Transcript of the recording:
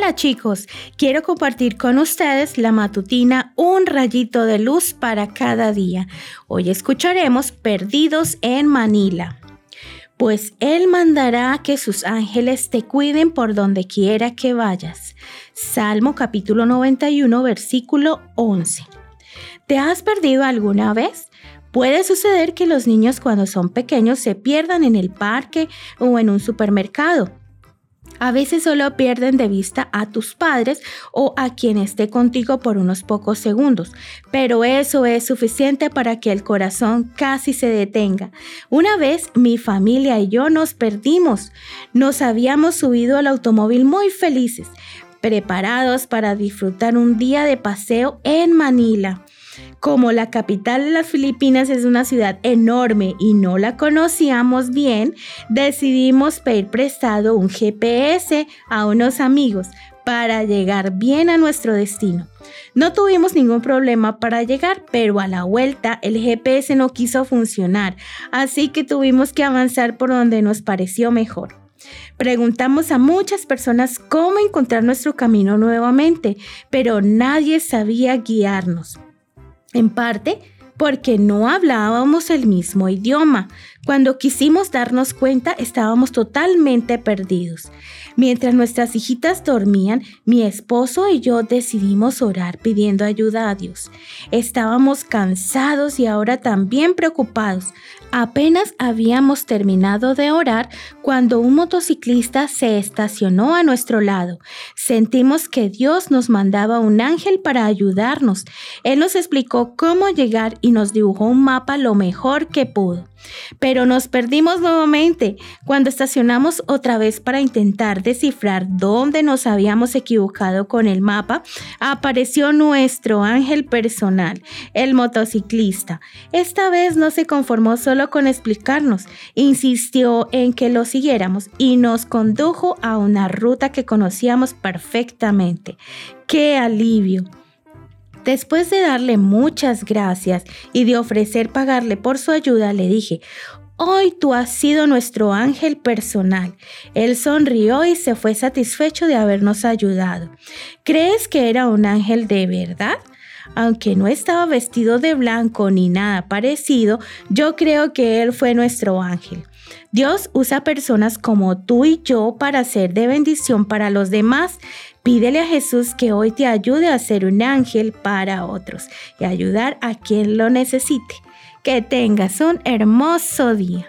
Hola chicos, quiero compartir con ustedes la matutina Un rayito de luz para cada día. Hoy escucharemos Perdidos en Manila. Pues Él mandará que sus ángeles te cuiden por donde quiera que vayas. Salmo capítulo 91 versículo 11. ¿Te has perdido alguna vez? Puede suceder que los niños cuando son pequeños se pierdan en el parque o en un supermercado. A veces solo pierden de vista a tus padres o a quien esté contigo por unos pocos segundos, pero eso es suficiente para que el corazón casi se detenga. Una vez mi familia y yo nos perdimos. Nos habíamos subido al automóvil muy felices, preparados para disfrutar un día de paseo en Manila. Como la capital de las Filipinas es una ciudad enorme y no la conocíamos bien, decidimos pedir prestado un GPS a unos amigos para llegar bien a nuestro destino. No tuvimos ningún problema para llegar, pero a la vuelta el GPS no quiso funcionar, así que tuvimos que avanzar por donde nos pareció mejor. Preguntamos a muchas personas cómo encontrar nuestro camino nuevamente, pero nadie sabía guiarnos en parte porque no hablábamos el mismo idioma. Cuando quisimos darnos cuenta estábamos totalmente perdidos. Mientras nuestras hijitas dormían, mi esposo y yo decidimos orar pidiendo ayuda a Dios. Estábamos cansados y ahora también preocupados. Apenas habíamos terminado de orar cuando un motociclista se estacionó a nuestro lado. Sentimos que Dios nos mandaba un ángel para ayudarnos. Él nos explicó cómo llegar y nos dibujó un mapa lo mejor que pudo. Pero nos perdimos nuevamente cuando estacionamos otra vez para intentar descifrar dónde nos habíamos equivocado con el mapa. Apareció nuestro ángel personal, el motociclista. Esta vez no se conformó solo con explicarnos, insistió en que lo siguiéramos y nos condujo a una ruta que conocíamos perfectamente. ¡Qué alivio! Después de darle muchas gracias y de ofrecer pagarle por su ayuda, le dije, Hoy tú has sido nuestro ángel personal. Él sonrió y se fue satisfecho de habernos ayudado. ¿Crees que era un ángel de verdad? Aunque no estaba vestido de blanco ni nada parecido, yo creo que Él fue nuestro ángel. Dios usa personas como tú y yo para ser de bendición para los demás. Pídele a Jesús que hoy te ayude a ser un ángel para otros y ayudar a quien lo necesite. Que tengas un hermoso día.